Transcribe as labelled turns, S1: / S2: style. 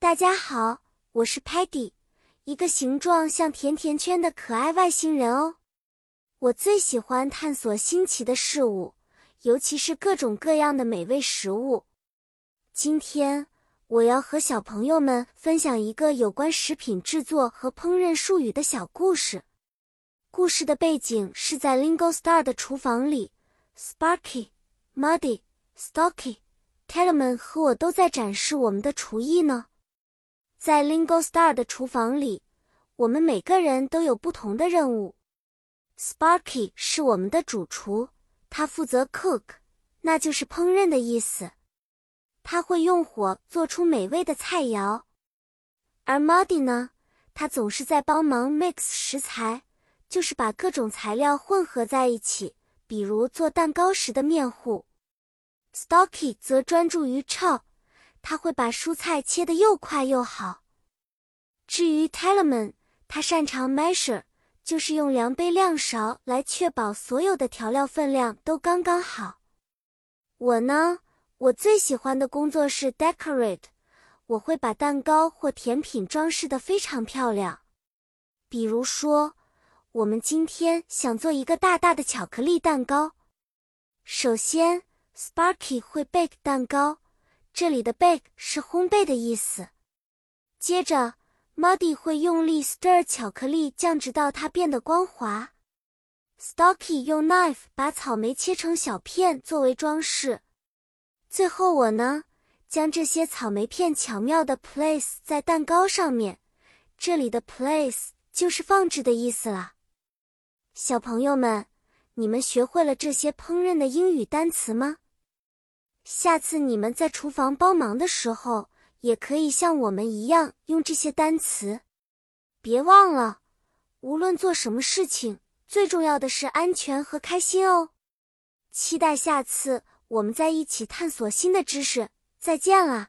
S1: 大家好，我是 Patty，一个形状像甜甜圈的可爱外星人哦。我最喜欢探索新奇的事物，尤其是各种各样的美味食物。今天我要和小朋友们分享一个有关食品制作和烹饪术语的小故事。故事的背景是在 Lingo Star 的厨房里，Sparky、Muddy、Stocky、Tellerman 和我都在展示我们的厨艺呢。在 Lingo Star 的厨房里，我们每个人都有不同的任务。Sparky 是我们的主厨，他负责 cook，那就是烹饪的意思。他会用火做出美味的菜肴。而 Muddy 呢，他总是在帮忙 mix 食材，就是把各种材料混合在一起，比如做蛋糕时的面糊。Stocky 则专注于 chop。他会把蔬菜切得又快又好。至于 Tellerman，他擅长 measure，就是用量杯量勺来确保所有的调料分量都刚刚好。我呢，我最喜欢的工作是 decorate，我会把蛋糕或甜品装饰得非常漂亮。比如说，我们今天想做一个大大的巧克力蛋糕。首先，Sparky 会 bake 蛋糕。这里的 bake 是烘焙的意思。接着，Muddy 会用力 stir 巧克力酱，直到它变得光滑。Stocky 用 knife 把草莓切成小片作为装饰。最后我呢，将这些草莓片巧妙地 place 在蛋糕上面。这里的 place 就是放置的意思啦。小朋友们，你们学会了这些烹饪的英语单词吗？下次你们在厨房帮忙的时候，也可以像我们一样用这些单词。别忘了，无论做什么事情，最重要的是安全和开心哦。期待下次我们再一起探索新的知识。再见了。